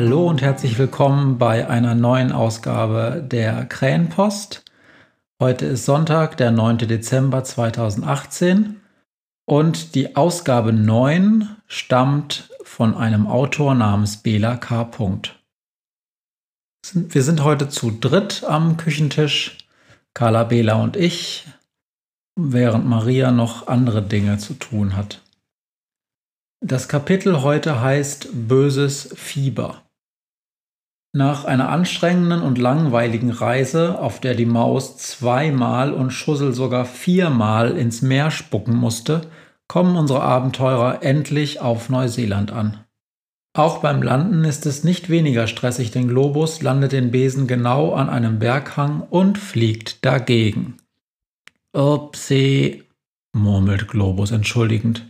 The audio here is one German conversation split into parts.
Hallo und herzlich willkommen bei einer neuen Ausgabe der Krähenpost. Heute ist Sonntag, der 9. Dezember 2018 und die Ausgabe 9 stammt von einem Autor namens Bela K. Wir sind heute zu dritt am Küchentisch, Carla, Bela und ich, während Maria noch andere Dinge zu tun hat. Das Kapitel heute heißt Böses Fieber. Nach einer anstrengenden und langweiligen Reise, auf der die Maus zweimal und Schussel sogar viermal ins Meer spucken musste, kommen unsere Abenteurer endlich auf Neuseeland an. Auch beim Landen ist es nicht weniger stressig, denn Globus landet den Besen genau an einem Berghang und fliegt dagegen. Upsi, murmelt Globus entschuldigend.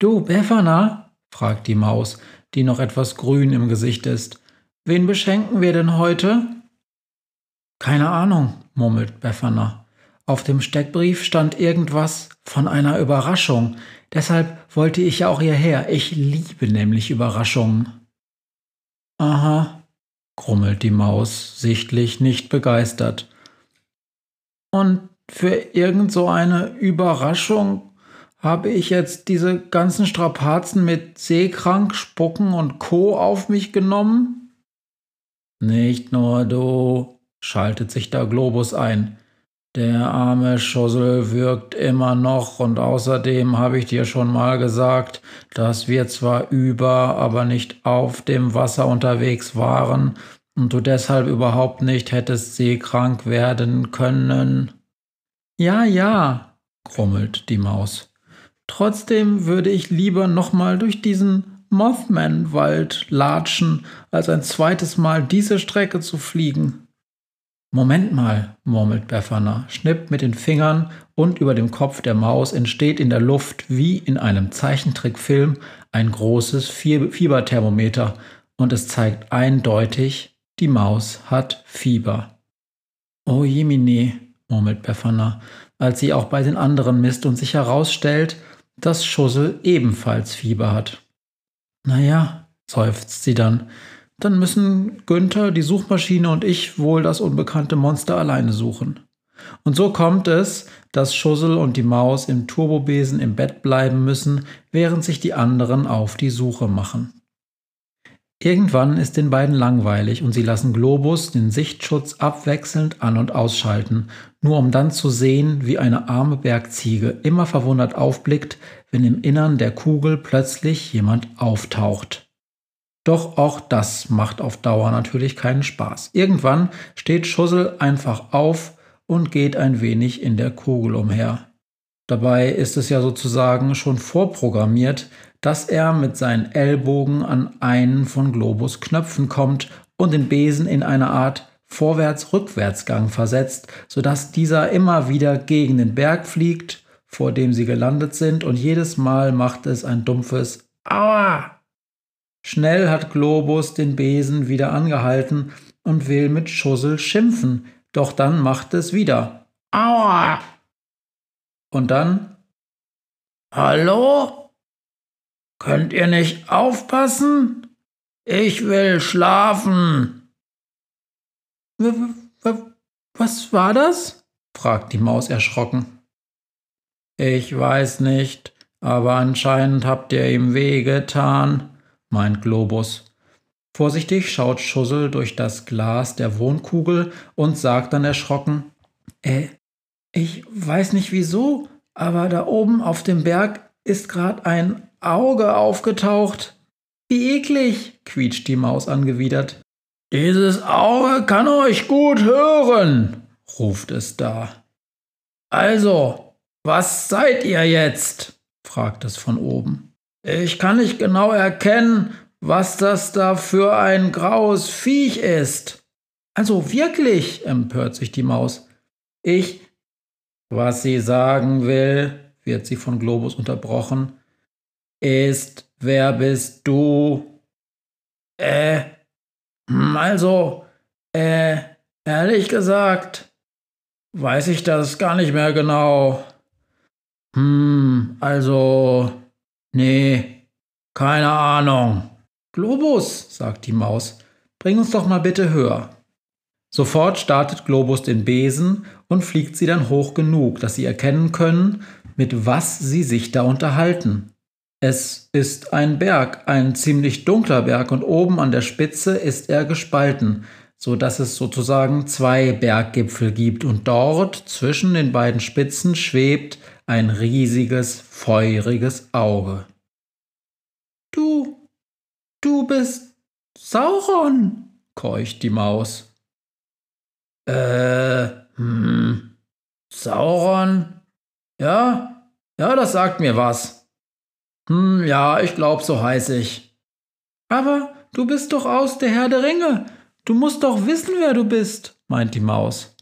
Du, Befana? fragt die Maus, die noch etwas grün im Gesicht ist. Wen beschenken wir denn heute? Keine Ahnung, murmelt Befana. Auf dem Steckbrief stand irgendwas von einer Überraschung. Deshalb wollte ich ja auch hierher. Ich liebe nämlich Überraschungen. Aha, grummelt die Maus, sichtlich nicht begeistert. Und für irgend so eine Überraschung habe ich jetzt diese ganzen Strapazen mit Seekrank, Spucken und Co. auf mich genommen? Nicht nur du, schaltet sich da Globus ein. Der arme Schussel wirkt immer noch und außerdem habe ich dir schon mal gesagt, dass wir zwar über, aber nicht auf dem Wasser unterwegs waren und du deshalb überhaupt nicht hättest seekrank werden können. Ja, ja, grummelt die Maus. Trotzdem würde ich lieber nochmal durch diesen Mothman-Wald latschen, als ein zweites Mal diese Strecke zu fliegen. Moment mal, murmelt Befana, schnippt mit den Fingern und über dem Kopf der Maus entsteht in der Luft wie in einem Zeichentrickfilm ein großes Fieberthermometer und es zeigt eindeutig, die Maus hat Fieber. Oh Jemine, murmelt Befana, als sie auch bei den anderen misst und sich herausstellt, dass Schussel ebenfalls Fieber hat. Naja, seufzt sie dann, dann müssen Günther, die Suchmaschine und ich wohl das unbekannte Monster alleine suchen. Und so kommt es, dass Schussel und die Maus im Turbobesen im Bett bleiben müssen, während sich die anderen auf die Suche machen. Irgendwann ist den beiden langweilig und sie lassen Globus den Sichtschutz abwechselnd an- und ausschalten, nur um dann zu sehen, wie eine arme Bergziege immer verwundert aufblickt, wenn im Innern der Kugel plötzlich jemand auftaucht. Doch auch das macht auf Dauer natürlich keinen Spaß. Irgendwann steht Schussel einfach auf und geht ein wenig in der Kugel umher. Dabei ist es ja sozusagen schon vorprogrammiert, dass er mit seinen Ellbogen an einen von Globus Knöpfen kommt und den Besen in eine Art Vorwärts-Rückwärtsgang versetzt, sodass dieser immer wieder gegen den Berg fliegt, vor dem sie gelandet sind, und jedes Mal macht es ein dumpfes Aua. Schnell hat Globus den Besen wieder angehalten und will mit Schussel schimpfen, doch dann macht es wieder Aua. Und dann Hallo? Könnt ihr nicht aufpassen? Ich will schlafen. Was war das? fragt die Maus erschrocken. Ich weiß nicht, aber anscheinend habt ihr ihm wehgetan, meint Globus. Vorsichtig schaut Schussel durch das Glas der Wohnkugel und sagt dann erschrocken: Äh, ich weiß nicht wieso, aber da oben auf dem Berg ist gerade ein Auge aufgetaucht. Wie eklig, quietscht die Maus angewidert. Dieses Auge kann euch gut hören, ruft es da. Also, was seid ihr jetzt? fragt es von oben. Ich kann nicht genau erkennen, was das da für ein graues Viech ist. Also wirklich, empört sich die Maus. Ich. Was sie sagen will, wird sie von Globus unterbrochen, ist, wer bist du? Äh, hm, also, äh, ehrlich gesagt, weiß ich das gar nicht mehr genau. Hm, also, nee, keine Ahnung. Globus, sagt die Maus, bring uns doch mal bitte höher. Sofort startet Globus den Besen und fliegt sie dann hoch genug, dass sie erkennen können, mit was sie sich da unterhalten. Es ist ein Berg, ein ziemlich dunkler Berg, und oben an der Spitze ist er gespalten, so dass es sozusagen zwei Berggipfel gibt, und dort zwischen den beiden Spitzen schwebt ein riesiges, feuriges Auge. Du, du bist Sauron, keucht die Maus. Äh, hm, Sauron? Ja, ja, das sagt mir was. Hm, ja, ich glaub, so heiß ich. Aber du bist doch aus der Herr der Ringe. Du musst doch wissen, wer du bist, meint die Maus.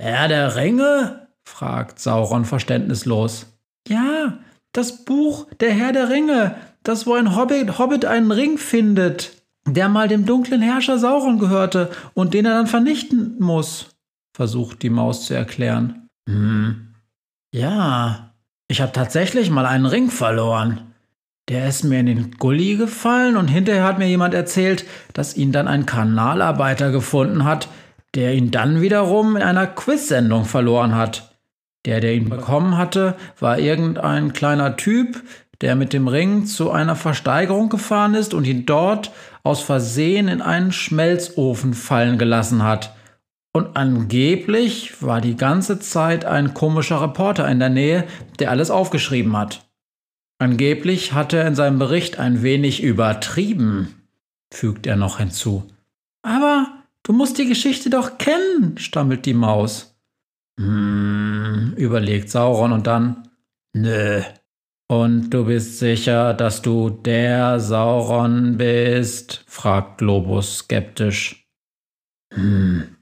Herr der Ringe? fragt Sauron verständnislos. Ja, das Buch Der Herr der Ringe, das wo ein Hobbit, Hobbit einen Ring findet, der mal dem dunklen Herrscher Sauron gehörte und den er dann vernichten muss, versucht die Maus zu erklären. Hm. Ja, ich habe tatsächlich mal einen Ring verloren. Der ist mir in den Gully gefallen und hinterher hat mir jemand erzählt, dass ihn dann ein Kanalarbeiter gefunden hat, der ihn dann wiederum in einer Quiz-Sendung verloren hat. Der, der ihn bekommen hatte, war irgendein kleiner Typ, der mit dem Ring zu einer Versteigerung gefahren ist und ihn dort aus Versehen in einen Schmelzofen fallen gelassen hat. Und angeblich war die ganze Zeit ein komischer Reporter in der Nähe, der alles aufgeschrieben hat. Angeblich hat er in seinem Bericht ein wenig übertrieben, fügt er noch hinzu. Aber du musst die Geschichte doch kennen, stammelt die Maus. Hm, überlegt Sauron und dann, nö. Und du bist sicher, dass du der Sauron bist? fragt Globus skeptisch. Hm,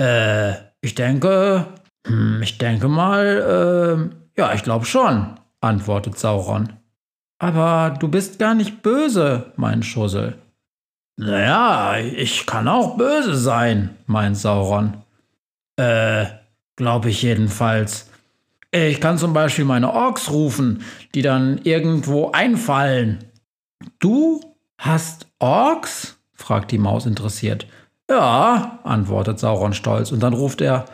äh, ich denke, hm, ich denke mal, äh, ja, ich glaube schon, antwortet Sauron. Aber du bist gar nicht böse, meint Schussel. Naja, ich kann auch böse sein, meint Sauron. Äh, glaube ich jedenfalls. Ich kann zum Beispiel meine Orks rufen, die dann irgendwo einfallen. Du hast Orks? fragt die Maus interessiert. Ja, antwortet Sauron stolz, und dann ruft er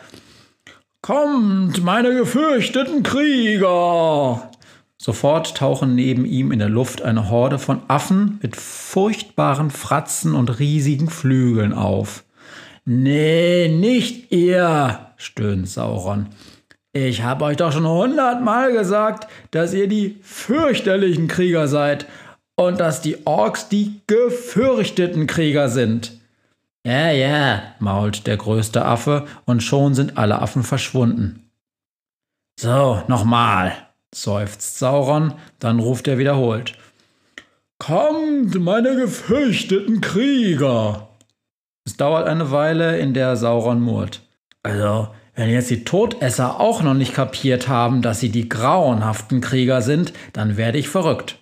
Kommt, meine gefürchteten Krieger! Sofort tauchen neben ihm in der Luft eine Horde von Affen mit furchtbaren Fratzen und riesigen Flügeln auf. Nee, nicht ihr, stöhnt Sauron. Ich habe euch doch schon hundertmal gesagt, dass ihr die fürchterlichen Krieger seid und dass die Orks die gefürchteten Krieger sind. Ja, ja, mault der größte Affe, und schon sind alle Affen verschwunden. So, nochmal, seufzt Sauron, dann ruft er wiederholt. Kommt, meine gefürchteten Krieger! Es dauert eine Weile, in der Sauron murrt. Also, wenn jetzt die Todesser auch noch nicht kapiert haben, dass sie die grauenhaften Krieger sind, dann werde ich verrückt.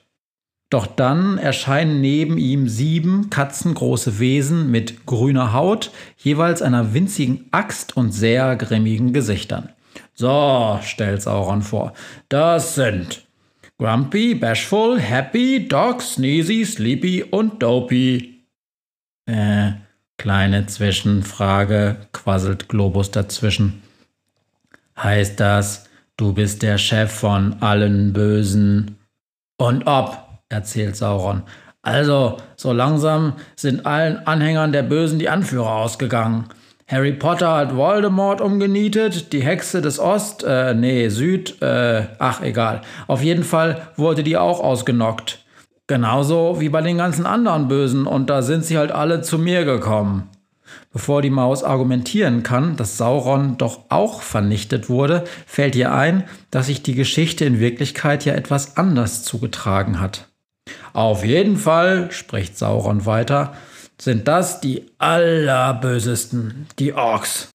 Doch dann erscheinen neben ihm sieben katzengroße Wesen mit grüner Haut, jeweils einer winzigen Axt und sehr grimmigen Gesichtern. So, stellt Sauron vor. Das sind Grumpy, Bashful, Happy, Dog, Sneezy, Sleepy und Dopey. Äh, Kleine Zwischenfrage, quasselt Globus dazwischen. Heißt das, du bist der Chef von allen Bösen? Und ob, erzählt Sauron. Also, so langsam sind allen Anhängern der Bösen die Anführer ausgegangen. Harry Potter hat Voldemort umgenietet, die Hexe des Ost, äh, nee, Süd, äh, ach egal. Auf jeden Fall wurde die auch ausgenockt. Genauso wie bei den ganzen anderen Bösen und da sind sie halt alle zu mir gekommen. Bevor die Maus argumentieren kann, dass Sauron doch auch vernichtet wurde, fällt ihr ein, dass sich die Geschichte in Wirklichkeit ja etwas anders zugetragen hat. Auf jeden Fall, spricht Sauron weiter, sind das die allerbösesten, die Orks.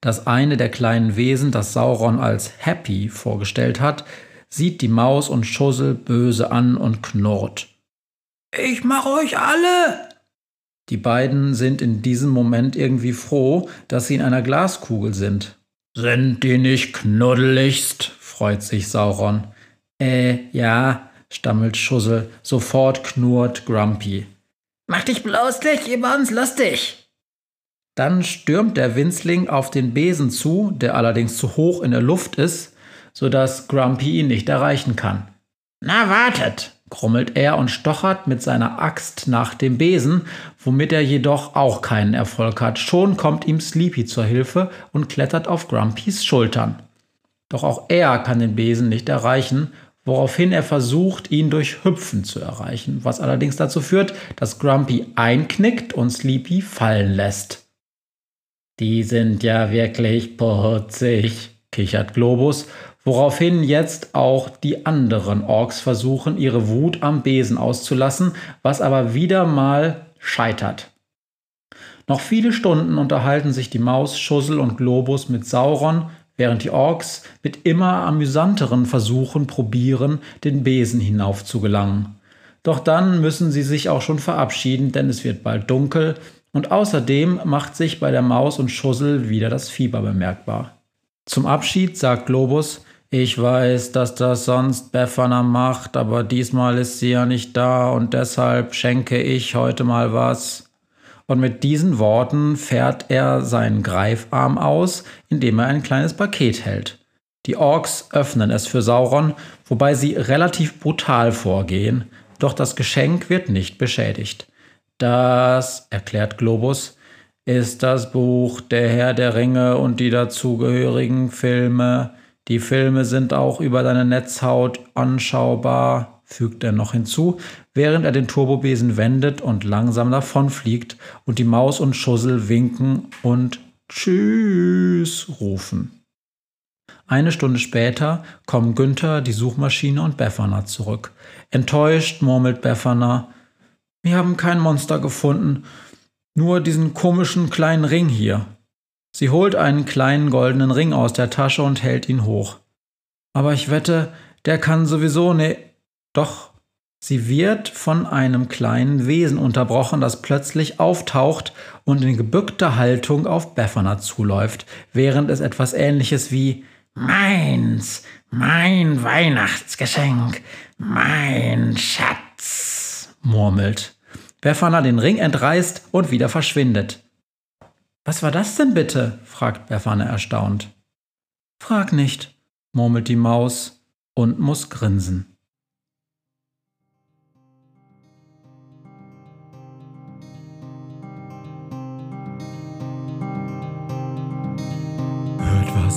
Das eine der kleinen Wesen, das Sauron als Happy vorgestellt hat, sieht die Maus und Schussel böse an und knurrt. Ich mach euch alle! Die beiden sind in diesem Moment irgendwie froh, dass sie in einer Glaskugel sind. Sind die nicht knuddeligst? freut sich Sauron. Äh, ja, stammelt Schussel. Sofort knurrt Grumpy. Mach dich bloß nicht über uns lustig! Dann stürmt der Winzling auf den Besen zu, der allerdings zu hoch in der Luft ist, sodass Grumpy ihn nicht erreichen kann. Na, wartet! grummelt er und stochert mit seiner Axt nach dem Besen, womit er jedoch auch keinen Erfolg hat. Schon kommt ihm Sleepy zur Hilfe und klettert auf Grumpys Schultern. Doch auch er kann den Besen nicht erreichen, woraufhin er versucht, ihn durch Hüpfen zu erreichen, was allerdings dazu führt, dass Grumpy einknickt und Sleepy fallen lässt. Die sind ja wirklich putzig, kichert Globus Woraufhin jetzt auch die anderen Orks versuchen, ihre Wut am Besen auszulassen, was aber wieder mal scheitert. Noch viele Stunden unterhalten sich die Maus, Schussel und Globus mit Sauron, während die Orks mit immer amüsanteren Versuchen probieren, den Besen hinauf zu gelangen. Doch dann müssen sie sich auch schon verabschieden, denn es wird bald dunkel und außerdem macht sich bei der Maus und Schussel wieder das Fieber bemerkbar. Zum Abschied sagt Globus, ich weiß, dass das sonst Befana macht, aber diesmal ist sie ja nicht da und deshalb schenke ich heute mal was. Und mit diesen Worten fährt er seinen Greifarm aus, indem er ein kleines Paket hält. Die Orks öffnen es für Sauron, wobei sie relativ brutal vorgehen, doch das Geschenk wird nicht beschädigt. Das, erklärt Globus, ist das Buch Der Herr der Ringe und die dazugehörigen Filme. Die Filme sind auch über deine Netzhaut anschaubar, fügt er noch hinzu, während er den Turbobesen wendet und langsam davonfliegt und die Maus und Schussel winken und Tschüss rufen. Eine Stunde später kommen Günther, die Suchmaschine und Befana zurück. Enttäuscht murmelt Befana, wir haben kein Monster gefunden, nur diesen komischen kleinen Ring hier. Sie holt einen kleinen goldenen Ring aus der Tasche und hält ihn hoch. Aber ich wette, der kann sowieso ne. Doch sie wird von einem kleinen Wesen unterbrochen, das plötzlich auftaucht und in gebückter Haltung auf Befana zuläuft, während es etwas ähnliches wie Meins, mein Weihnachtsgeschenk, mein Schatz murmelt. Befana den Ring entreißt und wieder verschwindet. Was war das denn bitte? fragt Befana erstaunt. Frag nicht, murmelt die Maus und muss grinsen.